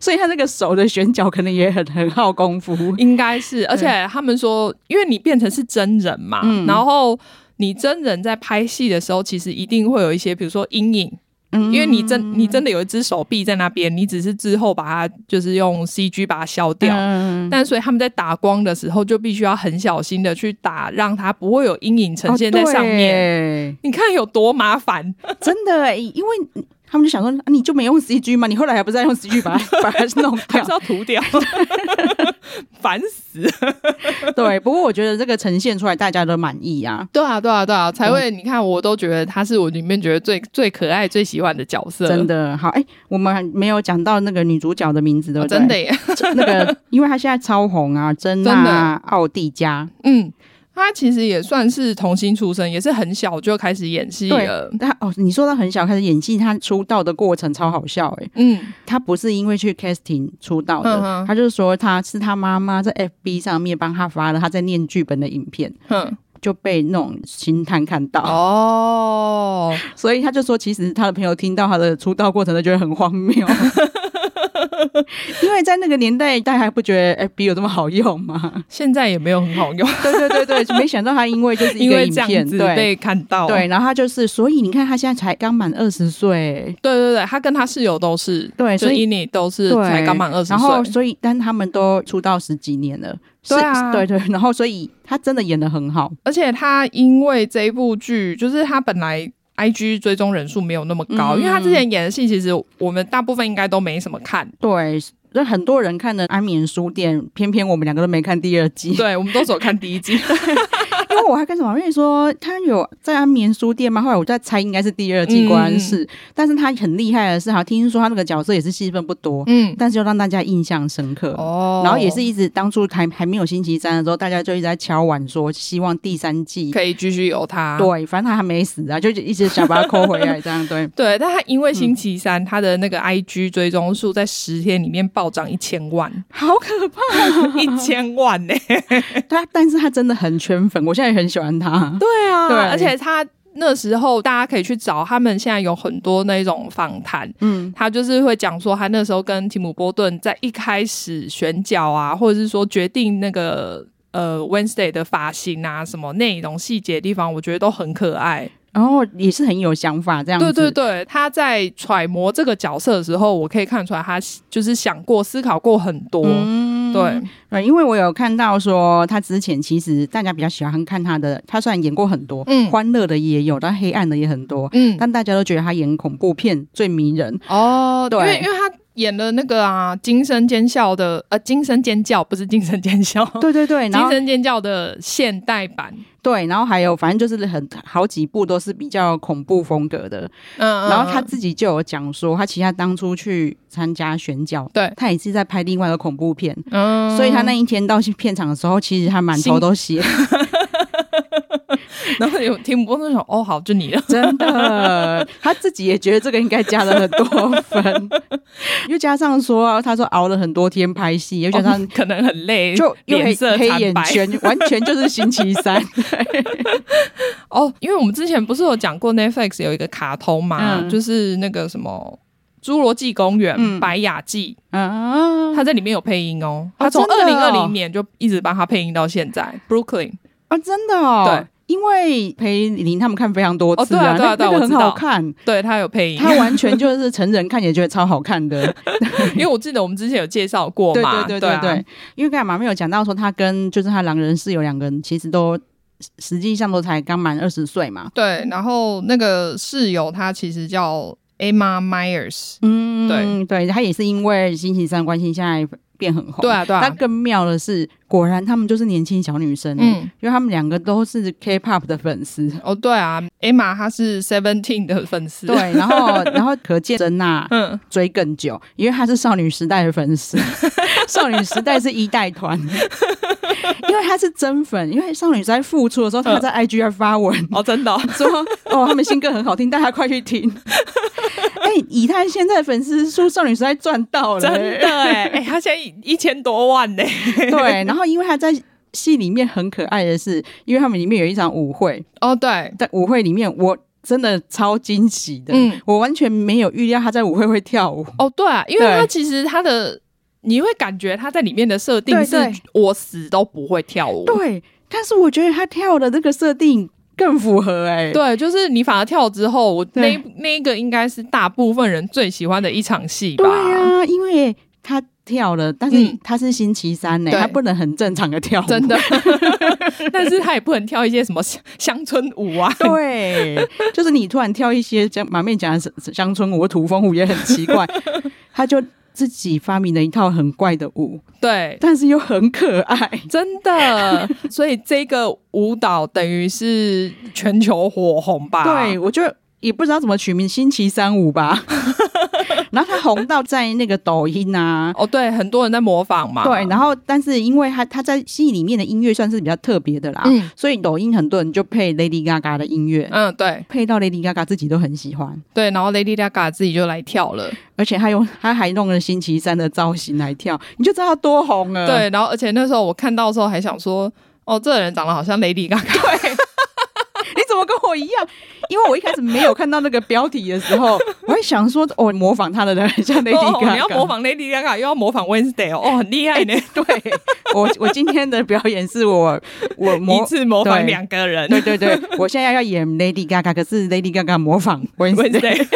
所以他那个手的选角可能也很很耗功夫，应该是。而且他们说，因为你变成是真人嘛，嗯、然后你真人在拍戏的时候，其实一定会有一些，比如说阴影。因为你真你真的有一只手臂在那边，你只是之后把它就是用 CG 把它消掉，嗯、但所以他们在打光的时候就必须要很小心的去打，让它不会有阴影呈现在上面。哦、你看有多麻烦，真的，因为。他们就想说，你就没用 CG 吗？你后来还不是在用 CG 把它 把它弄掉，还是要涂掉，烦死。对，不过我觉得这个呈现出来大家都满意啊。对啊，对啊，对啊，才会、嗯、你看，我都觉得他是我里面觉得最最可爱、最喜欢的角色。真的好，哎、欸，我们还没有讲到那个女主角的名字，对不对？哦、真的耶，那个因为她现在超红啊，珍娜奥蒂加，嗯。他其实也算是童星出身，也是很小就开始演戏了。他哦，你说他很小开始演戏，他出道的过程超好笑哎。嗯，他不是因为去 casting 出道的，嗯、他就是说他是他妈妈在 FB 上面帮他发了他在念剧本的影片，嗯，就被那种星探看到哦，所以他就说，其实他的朋友听到他的出道过程都觉得很荒谬。因为在那个年代，大家还不觉得 FB 有这么好用吗？现在也没有很好用。对对对对，没想到他因为就是一个 影片对被看到，对，然后他就是，所以你看他现在才刚满二十岁。对对对，他跟他室友都是对，所以你都是才刚满二十岁。然后所以，但他们都出道十几年了。对啊，对对，然后所以他真的演的很好，而且他因为这一部剧，就是他本来。IG 追踪人数没有那么高，嗯、因为他之前演的戏，其实我们大部分应该都没什么看。对，那很多人看的《安眠书店》，偏偏我们两个都没看第二季。对，我们都只有看第一季。我还跟什么妹说，他有在安眠书店吗？后来我在猜，应该是第二季，果然是。嗯、但是他很厉害的是，哈，听说他那个角色也是戏份不多，嗯，但是又让大家印象深刻哦。然后也是一直当初还还没有星期三的时候，大家就一直在敲碗说，希望第三季可以继续有他。对，反正他还没死啊，就一直想把他抠回来，这样对。对，但他因为星期三、嗯、他的那个 IG 追踪数在十天里面暴涨一千万，好可怕，一千万呢、欸？对，但是他真的很圈粉，我现在也很喜欢他。对啊，对，而且他那时候大家可以去找他们，现在有很多那种访谈，嗯，他就是会讲说他那时候跟提姆波顿在一开始选角啊，或者是说决定那个呃 Wednesday 的发型啊，什么内容细节的地方，我觉得都很可爱，然后也是很有想法这样子。对对对，他在揣摩这个角色的时候，我可以看出来他就是想过、思考过很多。嗯对，对，因为我有看到说他之前其实大家比较喜欢看他的，他虽然演过很多，嗯，欢乐的也有，但黑暗的也很多，嗯，但大家都觉得他演恐怖片最迷人哦，对，因为因为他演了那个啊，惊声尖笑的，呃，惊声尖叫不是惊声尖叫，对 对对，惊声尖叫的现代版。对，然后还有，反正就是很好几部都是比较恐怖风格的。嗯，然后他自己就有讲说，他其实他当初去参加选角，对，他也是在拍另外一个恐怖片。嗯，所以他那一天到去片场的时候，其实他满头都血。然后有听不过那种哦，好，就你了，真的，他自己也觉得这个应该加了很多分，又加上说他说熬了很多天拍戏，又加上可能很累，就脸色黑眼圈，完全就是星期三。哦，因为我们之前不是有讲过 Netflix 有一个卡通嘛，嗯、就是那个什么侏罗纪公园》嗯、白雅纪啊，他在里面有配音哦。他从二零二零年就一直帮他配音到现在。Brooklyn 啊，真的哦。对。因为裴琳他们看非常多次啊，那个很好看。对，他有配音，他完全就是成人看也觉得超好看的。因为我记得我们之前有介绍过嘛，对对对对对。因为刚才马妹有讲到说，他跟就是他狼人室友两个人其实都实际上都才刚满二十岁嘛。对，然后那个室友他其实叫 Emma Myers，嗯，对对，他也是因为星期三关系现在变很红。对啊对啊。但更妙的是。果然，他们就是年轻小女生，嗯，因为他们两个都是 K-pop 的粉丝。哦，对啊，Emma 她是 Seventeen 的粉丝，对，然后，然后可见真娜嗯追更久，因为她是少女时代的粉丝，少女时代是一代团，因为他是真粉，因为少女时代复出的时候，他在 IG 上发文，哦，真的、哦、说哦，他们新歌很好听，大家快去听。哎、欸，以他现在的粉丝数，少女时代赚到了，真的哎，哎，他现在一千多万呢，对，然后。因为他在戏里面很可爱的是，因为他们里面有一场舞会。哦，对，在舞会里面我真的超惊喜的，嗯，我完全没有预料他在舞会会跳舞。哦，对啊，因为他其实他的你会感觉他在里面的设定是我死都不会跳舞，对，但是我觉得他跳的这个设定更符合哎、欸，对，就是你反而跳之后，我那那个应该是大部分人最喜欢的一场戏吧，对啊，因为他。跳了，但是他是星期三呢、欸，他、嗯、不能很正常的跳舞，真的。但是他也不能跳一些什么乡村舞啊。对，就是你突然跳一些像马面讲的乡村舞、土风舞也很奇怪。他就自己发明了一套很怪的舞，对，但是又很可爱，真的。所以这个舞蹈等于是全球火红吧？对，我就也不知道怎么取名，星期三舞吧。然后他红到在那个抖音啊，哦对，很多人在模仿嘛。对，然后但是因为他他在戏里面的音乐算是比较特别的啦，嗯，所以抖音很多人就配 Lady Gaga 的音乐，嗯，对，配到 Lady Gaga 自己都很喜欢，对，然后 Lady Gaga 自己就来跳了，而且他用他还弄了星期三的造型来跳，你就知道他多红了。对，然后而且那时候我看到的时候还想说，哦，这个人长得好像 Lady Gaga。对。跟我一样？因为我一开始没有看到那个标题的时候，我还想说，哦，模仿他的人很像 Lady Gaga，哦、你要模仿 Lady Gaga，又要模仿 Wednesday 哦，很厉害呢。欸、对，我我今天的表演是我我模一次模仿两个人，对对对，我现在要演 Lady Gaga，可是 Lady Gaga 模仿 Wednesday。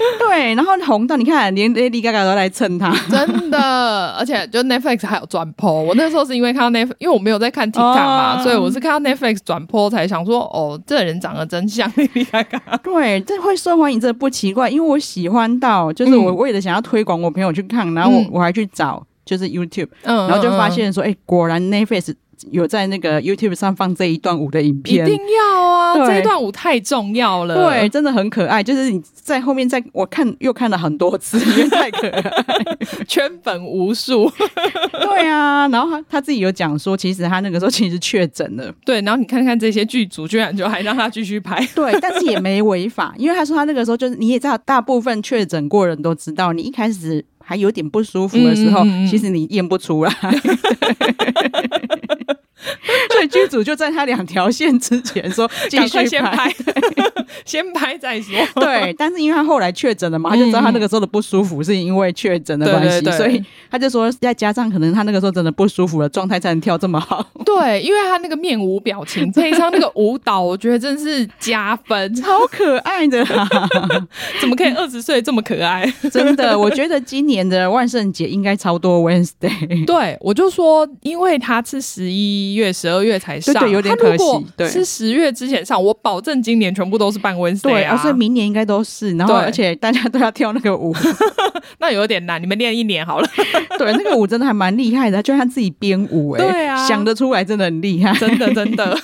对，然后红到你看，连 Lady Gaga 都来蹭他，真的，而且就 Netflix 还有转播。我那时候是因为看到 Netflix，因为我没有在看 TikTok 嘛，哦、所以我是看到 Netflix 转播才想说，哦，这人长得真像 Lady Gaga。对，这会受欢迎，这不奇怪，因为我喜欢到，就是我为了想要推广我朋友去看，然后我我还去找，就是 YouTube，嗯，然后就发现说，哎、果然 Netflix。有在那个 YouTube 上放这一段舞的影片，一定要啊！这一段舞太重要了，对，真的很可爱。就是你在后面，在我看又看了很多次，因为太可爱，圈粉无数。对啊，然后他他自己有讲说，其实他那个时候其实确诊了。对，然后你看看这些剧组，居然就还让他继续拍。对，但是也没违法，因为他说他那个时候就是你也知道，大部分确诊过人都知道，你一开始还有点不舒服的时候，嗯嗯嗯，其实你验不出来。所以剧组就在他两条线之前说 继续拍，先拍，先拍再说。对，但是因为他后来确诊了嘛，他就知道他那个时候的不舒服是因为确诊的关系，所以他就说再加上可能他那个时候真的不舒服了，状态才能跳这么好。对，因为他那个面无表情，配上那个舞蹈，我觉得真是加分，超可爱的啦！怎么可以二十岁这么可爱？真的，我觉得今年的万圣节应该超多 Wednesday。对，我就说，因为他是十一月、十二月才上，对，对，有点可惜。对，是十月之前上，我保证今年全部都是办 Wednesday 啊，对啊，所以明年应该都是。然后，而且大家都要跳那个舞，那有点难，你们练一年好了。对，那个舞真的还蛮厉害的，就他自己编舞，哎，对啊，想得出来真的很厉害，真的真的。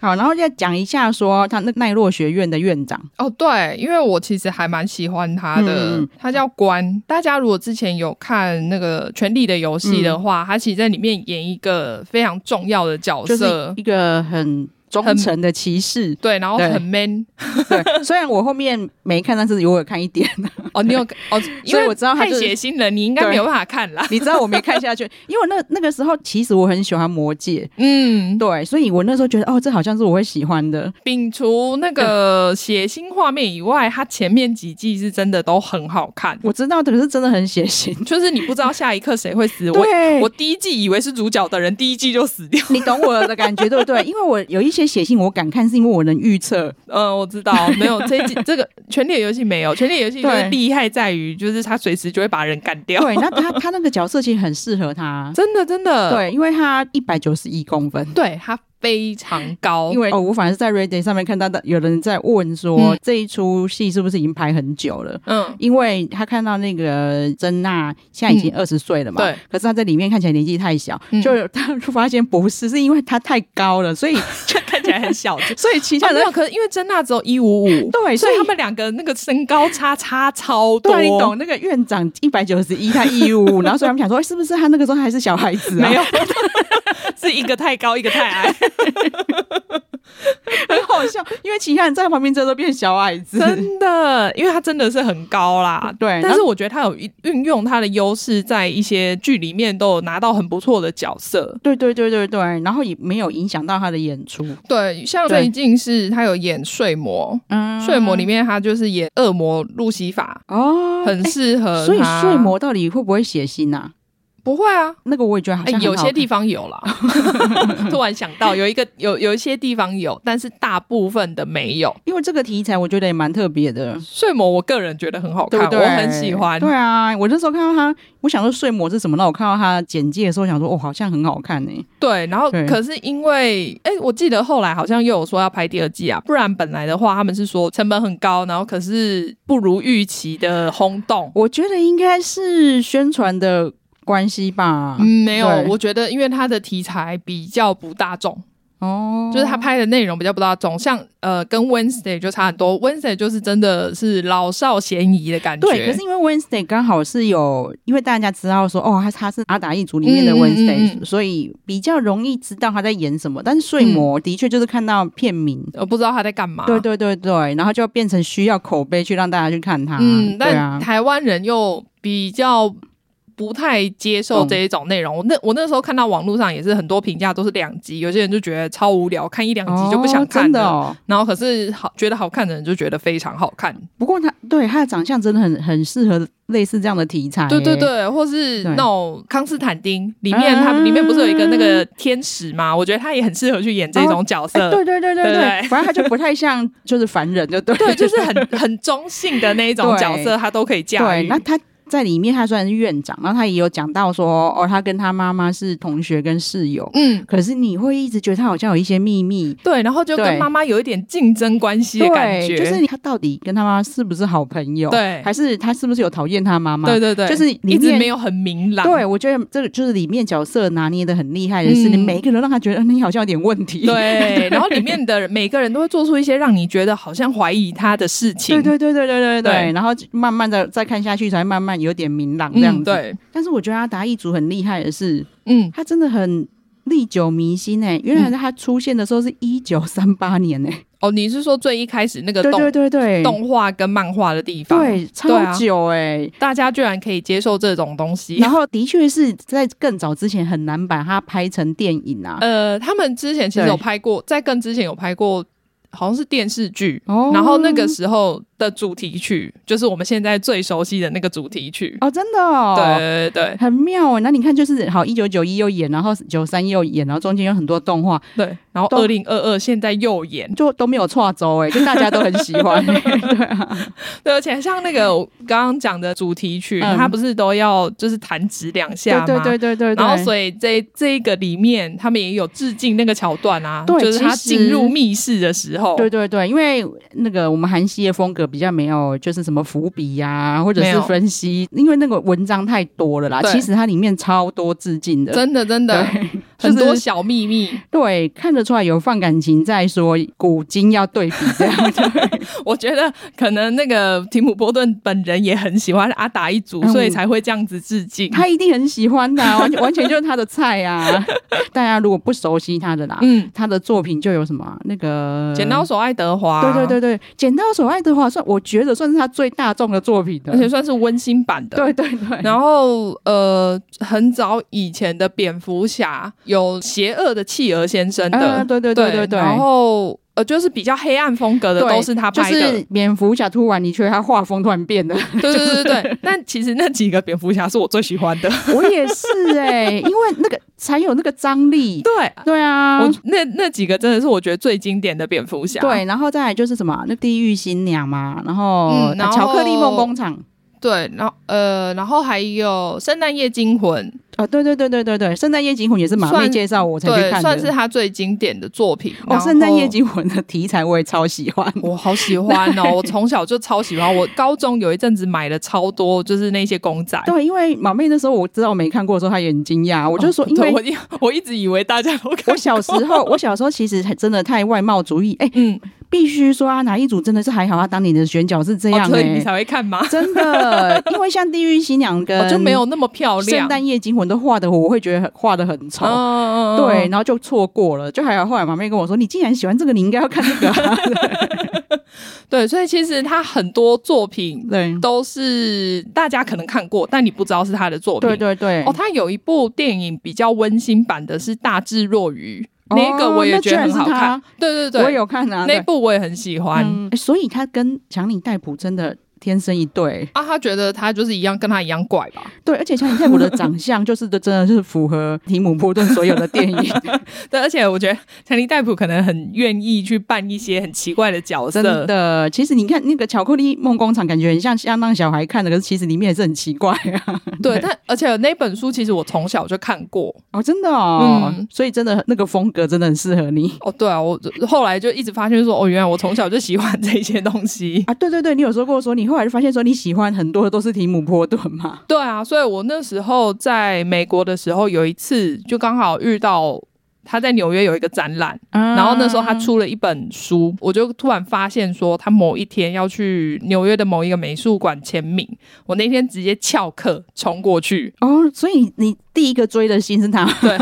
好，然后再讲一下说他那奈落学院的院长。哦，对，因为我其实还蛮喜欢他的，嗯、他叫关。大家如果之前有看那个《权力的游戏》的话，嗯、他其实在里面演一个非常重要的角色，就是一个很忠诚的骑士，对，然后很 man 对。虽然我后面没看，但是有我看一点。哦，你有 哦，因为我知道他、是、太血腥了，你应该没有办法看啦。你知道我没看下去，因为那那个时候其实我很喜欢魔戒，嗯，对，所以我那时候觉得哦，这好像是我会喜欢的。摒除那个血腥画面以外，它前面几季是真的都很好看。我知道的，可是真的很血腥，就是你不知道下一刻谁会死。我我第一季以为是主角的人，第一季就死掉。你懂我的感觉对不对？因为我有一些血腥，我敢看是因为我能预测。嗯，我知道，没有这 这个《权力的游戏》没有，《权力游戏》就是厉害在于，就是他随时就会把人干掉。对，那他 他那个角色其实很适合他，真的真的。对，因为他一百九十一公分，对他。非常高，因为哦，我反而是在 Reddit 上面看到的，有人在问说、嗯、这一出戏是不是已经拍很久了？嗯，因为他看到那个珍娜现在已经二十岁了嘛、嗯，对，可是他在里面看起来年纪太小，嗯、就他发现不是，是因为他太高了，所以就 看起来很小，所以其他人、哦、可是因为珍娜只有一五五，对，所以他们两个那个身高差差超多。对，你懂那个院长一百九十一，他一五五，然后所以他们想说，是不是他那个时候还是小孩子、啊？没有。是一个太高，一个太矮，很好笑。因为其他人在旁边，这都变小矮子，真的。因为他真的是很高啦，对。但是我觉得他有运用他的优势，在一些剧里面都有拿到很不错的角色。对对对对对，然后也没有影响到他的演出。对，像最近是他有演睡魔，嗯，睡魔里面他就是演恶魔路西法哦，很适合、欸。所以睡魔到底会不会血腥啊？不会啊，那个我也觉得好像、欸、有些地方有啦。突然想到有一个有有一些地方有，但是大部分的没有。因为这个题材我觉得也蛮特别的。睡魔我个人觉得很好看，对对我很喜欢。对啊，我那时候看到他，我想说睡魔是什么？那我看到他简介的时候，想说哦，好像很好看呢、欸。对，然后可是因为哎、欸，我记得后来好像又有说要拍第二季啊，不然本来的话他们是说成本很高，然后可是不如预期的轰动。我觉得应该是宣传的。关系吧，嗯，没有，我觉得因为他的题材比较不大众哦，就是他拍的内容比较不大众，像呃，跟 Wednesday 就差很多，Wednesday 就是真的是老少咸宜的感觉。对，可是因为 Wednesday 刚好是有，因为大家知道说哦，他他是阿达一族里面的 Wednesday，嗯嗯嗯，所以比较容易知道他在演什么。但是睡魔的确就是看到片名，我不知道他在干嘛。对对对对，然后就变成需要口碑去让大家去看他。嗯，但啊，台湾人又比较。不太接受这一种内容。我、嗯、那我那时候看到网络上也是很多评价都是两集，有些人就觉得超无聊，看一两集就不想看了。哦哦、然后可是好觉得好看的人就觉得非常好看。不过他对他的长相真的很很适合类似这样的题材。对对对，或是那种康斯坦丁里面，他们里面不是有一个那个天使吗？我觉得他也很适合去演这种角色。哦欸、对对对对对，对，反正他就不太像就是凡人，就对对，就是很 很中性的那一种角色，他都可以驾驭。对，那他。在里面，他虽然是院长，然后他也有讲到说，哦，他跟他妈妈是同学跟室友，嗯，可是你会一直觉得他好像有一些秘密，对，然后就跟妈妈有一点竞争关系的感觉，就是他到底跟他妈妈是不是好朋友，对，还是他是不是有讨厌他妈妈？对。对对，就是一直没有很明朗。对，我觉得这个就是里面角色拿捏的很厉害的是，嗯、你每一个人让他觉得你好像有点问题，对，然后里面的每个人都会做出一些让你觉得好像怀疑他的事情，对对对对对对对，对，然后慢慢的再看下去，才慢慢。有点明朗这样子，嗯，对。但是我觉得阿达一族很厉害的是，嗯，他真的很历久弥新哎。原来他出现的时候是一九三八年哎。哦，你是说最一开始那个动对对对对动画跟漫画的地方？对，超久哎，啊，大家居然可以接受这种东西。然后的确是在更早之前很难把它拍成电影啊。呃，他们之前其实有拍过，在更之前有拍过。好像是电视剧，哦，然后那个时候的主题曲就是我们现在最熟悉的那个主题曲哦，真的哦，对对对，很妙哎。那你看，就是好，一九九一又演，然后九三又演，然后中间有很多动画，对，然后二零二二现在又演，就都没有错周哎，就大家都很喜欢，对啊，对，而且像那个刚刚讲的主题曲，嗯，它不是都要就是弹指两下吗？对对对对对，对，然后所以这这一个里面他们也有致敬那个桥段啊，对，就是他进入密室的时候。对对对，因为那个我们韩系的风格比较没有，就是什么伏笔呀、啊，或者是分析，因为那个文章太多了啦。其实它里面超多致敬的，真的真的，很多小秘密。对，看得出来有放感情在说古今要对比这样。对 我觉得可能那个提姆波顿本人也很喜欢阿达一族，所以才会这样子致敬。他一定很喜欢的、啊，完 完全就是他的菜啊。大家如果不熟悉他的啦，嗯，他的作品就有什么那个《剪刀手爱德华》，对对对对，《剪刀手爱德华》算我觉得算是他最大众的作品的，而且算是温馨版的。对对对。然后呃，很早以前的蝙蝠侠有邪恶的企鹅先生的，呃、对对对对对，对。然后。呃，就是比较黑暗风格的，都是他拍的。就是蝙蝠侠突然，你觉得他画风突然变了。对对对对，但其实那几个蝙蝠侠是我最喜欢的。我也是哎、欸，因为那个才有那个张力。对对啊，我那那几个真的是我觉得最经典的蝙蝠侠。对，然后再来就是什么，那地狱新娘嘛，然后，嗯、然后巧克力梦工厂。对，然后呃，然后还有圣诞夜惊魂。啊，对对对对对对，圣诞夜惊魂也是马妹介绍我才去看的，算是他最经典的作品。哦，圣诞夜惊魂的题材我也超喜欢，我好喜欢哦，我从小就超喜欢。我高中有一阵子买了超多，就是那些公仔。对，因为马妹那时候我知道我没看过的时候，她也很惊讶。我就说，因为我一我一直以为大家都看过。我小时候，我小时候其实还真的太外貌主义。哎，嗯，必须说啊，哪一组真的是还好，他当年的选角是这样，所以你才会看吗？真的，因为像地狱新娘跟 就没有那么漂亮，圣诞夜惊魂都画的我会。觉得画的很丑，嗯，对，然后就错过了。就还有后来马妹跟我说：“你既然喜欢这个，你应该要看这个啊。” 对，所以其实他很多作品对都是大家可能看过，但你不知道是他的作品。对对对。哦，他有一部电影比较温馨版的，是《大智若愚》，哦，那个我也觉得很好看。对对对，我有看啊，那部我也很喜欢。嗯，所以他跟强尼戴普真的。天生一对啊，他觉得他就是一样，跟他一样怪吧？对，而且强尼戴普的长相就是的，真的就是符合提姆波顿所有的电影。对，而且我觉得强尼戴普可能很愿意去扮一些很奇怪的角色。真的，其实你看那个巧克力梦工厂，感觉很像相当小孩看的，可是其实里面也是很奇怪啊。对，对但而且那本书其实我从小就看过哦，真的哦，嗯，所以真的那个风格真的很适合你哦。对啊，我后来就一直发现说，哦，原来我从小就喜欢这些东西啊。对对对，你有说过说你。后来就发现说你喜欢很多的都是提姆波顿嘛？对啊，所以我那时候在美国的时候，有一次就刚好遇到他在纽约有一个展览，嗯，然后那时候他出了一本书，我就突然发现说他某一天要去纽约的某一个美术馆签名，我那天直接翘课冲过去。哦，所以你第一个追的星是他？对。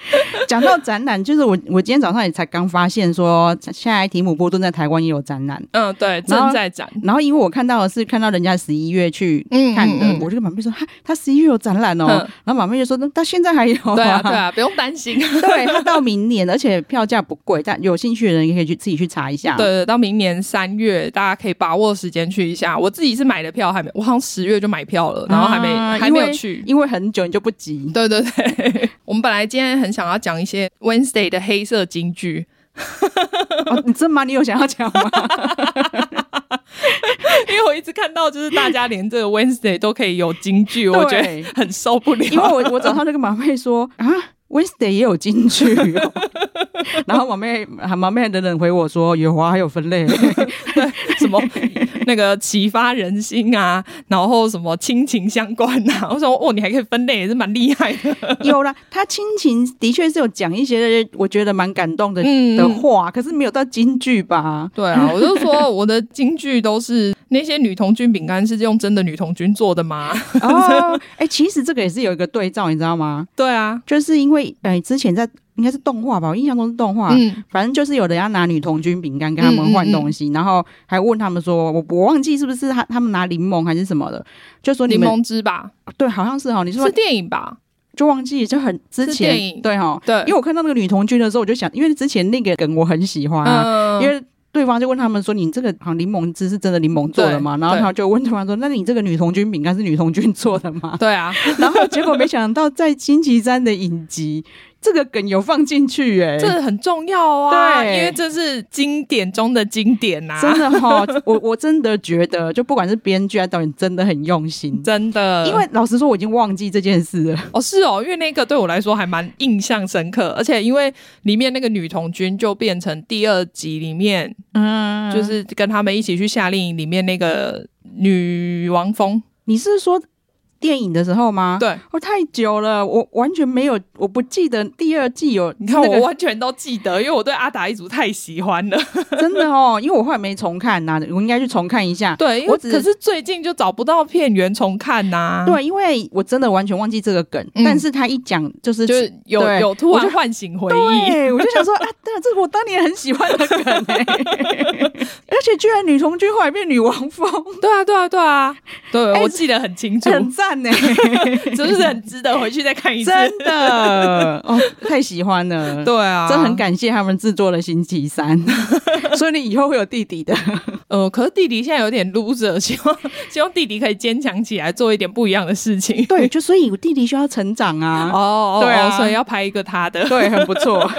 讲到展览，就是我我今天早上也才刚发现说，现在提姆波顿在台湾也有展览。嗯，对，正在展。然后因为我看到的是看到人家十一月去看的，嗯嗯嗯、我就跟马妹说，哈，他十一月有展览哦。嗯、然后马妹就说，那他现在还有、啊。对啊，对啊，不用担心。对，他到明年，而且票价不贵，但有兴趣的人也可以去自己去查一下。对，对，到明年三月，大家可以把握时间去一下。我自己是买的票，还没，我好像十月就买票了，然后还没、啊、还没有去，因为很久你就不急。对对对，我们本来今天很想要讲一些 Wednesday 的黑色金句，哦，你真吗？你有想要讲吗？因为我一直看到，就是大家连这个 Wednesday 都可以有金句，我觉得很受不了。因为我我早上就跟马妹说啊，Wednesday 也有金句，哦，然后马妹马妹等等回我说有啊，还有分类，对，什么？那个启发人心啊，然后什么亲情相关啊，我说哦，你还可以分类，也是蛮厉害的。有啦，他亲情的确是有讲一些我觉得蛮感动的的话，嗯、可是没有到京剧吧？对啊，我就说我的京剧都是那些女童军饼干是用真的女童军做的吗？哦，哎、欸，其实这个也是有一个对照，你知道吗？对啊，就是因为呃之前在。应该是动画吧，我印象中是动画。嗯，反正就是有人要拿女童军饼干跟他们换东西，嗯嗯嗯，然后还问他们说：“我我忘记是不是他他们拿柠檬还是什么的，就说柠檬汁吧。”对，好像是哈。你说是电影吧？就忘记就很之前对哈对，因为我看到那个女童军的时候，我就想，因为之前那个梗我很喜欢啊，嗯、因为对方就问他们说：“你这个好像柠檬汁是真的柠檬做的吗？”然后他就问对方说：“那你这个女童军饼干是女童军做的吗？”对啊，然后结果没想到在星期三的影集。这个梗有放进去哎、欸，这很重要啊！对，因为这是经典中的经典呐、啊，真的哈、哦！我我真的觉得，就不管是编剧还是导演，真的很用心，真的。因为老实说，我已经忘记这件事了。哦，是哦，因为那个对我来说还蛮印象深刻，而且因为里面那个女童军就变成第二集里面，嗯，就是跟他们一起去夏令营里面那个女王蜂。你是说？电影的时候吗？对，哦，太久了，我完全没有，我不记得第二季有。你看，我完全都记得，因为我对阿达一族太喜欢了，真的哦。因为我后来没重看呐，我应该去重看一下。对，我可是最近就找不到片源重看呐。对，因为我真的完全忘记这个梗，但是他一讲就是就是有有突然唤醒回忆，对，我就想说 啊，对，这个我当年很喜欢的梗哎，而且居然女童军后来变女王风，对啊，对啊，对啊，对，我记得很清楚，很赞呢。是不是很值得回去再看一次？真的 哦，太喜欢了。对啊，真的很感谢他们制作了《星期三》，所以你以后会有弟弟的。呃，可是弟弟现在有点 loser，希望希望弟弟可以坚强起来，做一点不一样的事情。对，就所以我弟弟需要成长啊。哦，对啊，所以要拍一个他的，对，很不错。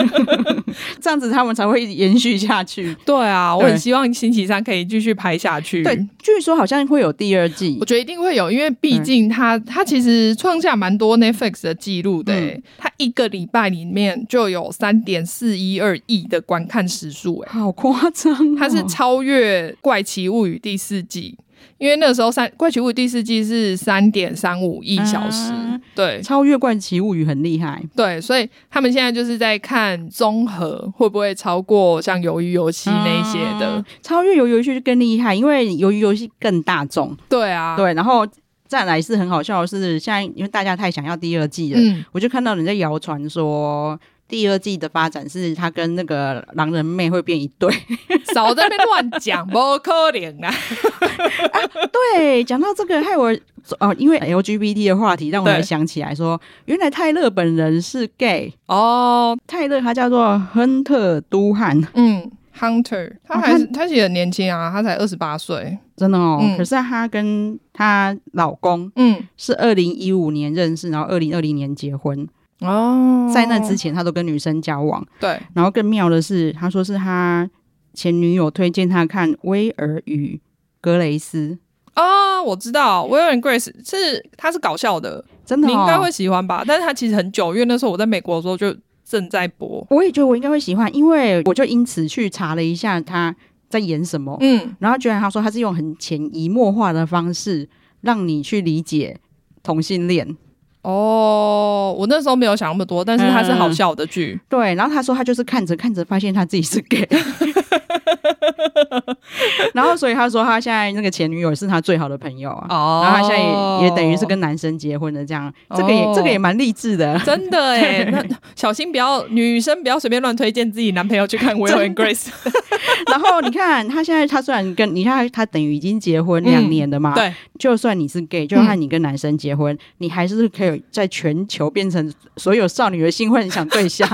这样子他们才会延续下去。对啊，我很希望《星期三》可以继续拍下去。对，据说好像会有第二季，我觉得一定会有，因为毕竟他他。它其实创下蛮多 Netflix 的记录的，嗯，它一个礼拜里面就有三点四一二亿的观看时数，哎，好夸张哦！它是超越《怪奇物语》第四季，因为那个时候三《怪奇物语》第四季是三点三五亿小时，啊，对，超越《怪奇物语》很厉害，对，所以他们现在就是在看综合会不会超过像《鱿鱼游戏》那些的，啊，超越《鱿鱼游戏》就更厉害，因为《鱿鱼游戏》更大众，对啊，对，然后。再来是很好笑的是，现在因为大家太想要第二季了，嗯、我就看到人在谣传说第二季的发展是他跟那个狼人妹会变一对，少在那边乱讲，不可能啊！啊对，讲到这个，害我哦，因为 LGBT 的话题让我想起来说，原来泰勒本人是 gay 哦，泰勒他叫做亨特·都汉，嗯。Hunter，他还是、哦、他其实很年轻啊，他才二十八岁，真的哦。嗯、可是他跟他老公，嗯，是二零一五年认识，然后二零二零年结婚哦。在那之前，他都跟女生交往。对，然后更妙的是，他说是他前女友推荐他看《威尔与格雷斯》哦，我知道《威尔与格雷斯》是他是搞笑的，真的、哦，你应该会喜欢吧？但是他其实很久，因为那时候我在美国的时候就。正在播，我也觉得我应该会喜欢，因为我就因此去查了一下他在演什么，嗯，然后居然他说他是用很潜移默化的方式让你去理解同性恋。哦，我那时候没有想那么多，但是他是好笑的剧，嗯，对。然后他说他就是看着看着发现他自己是 gay。然后，所以他说他现在那个前女友是他最好的朋友啊。哦，然后他现在也也等于是跟男生结婚的，这样，这个也、哦、这个也蛮励志的，真的哎。那小心不要女生不要随便乱推荐自己男朋友去看《Will and Grace》。然后你看他现在他虽然跟你看他等于已经结婚两年了嘛，嗯、对，就算你是 gay，就算你跟男生结婚，嗯、你还是可以在全球变成所有少女的性幻想对象。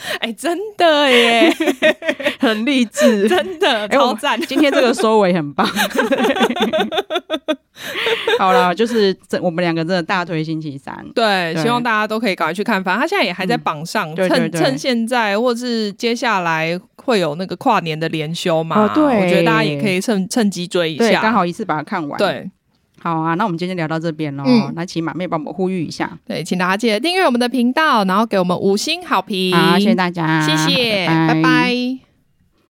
哎、欸，真的耶，很励志，真的超赞、欸！今天这个收尾很棒。好了，就是这我们两个真的大推星期三，对，对希望大家都可以赶快去看。反正他现在也还在榜上，趁趁现在，或是接下来会有那个跨年的连休嘛？哦、对，我觉得大家也可以趁趁机追一下，刚好一次把它看完。对。好啊，那我们今天聊到这边喽。嗯，那请马妹帮我们呼吁一下。对，请大家记得订阅我们的频道，然后给我们五星好评。好，谢谢大家，谢谢，拜拜。拜拜。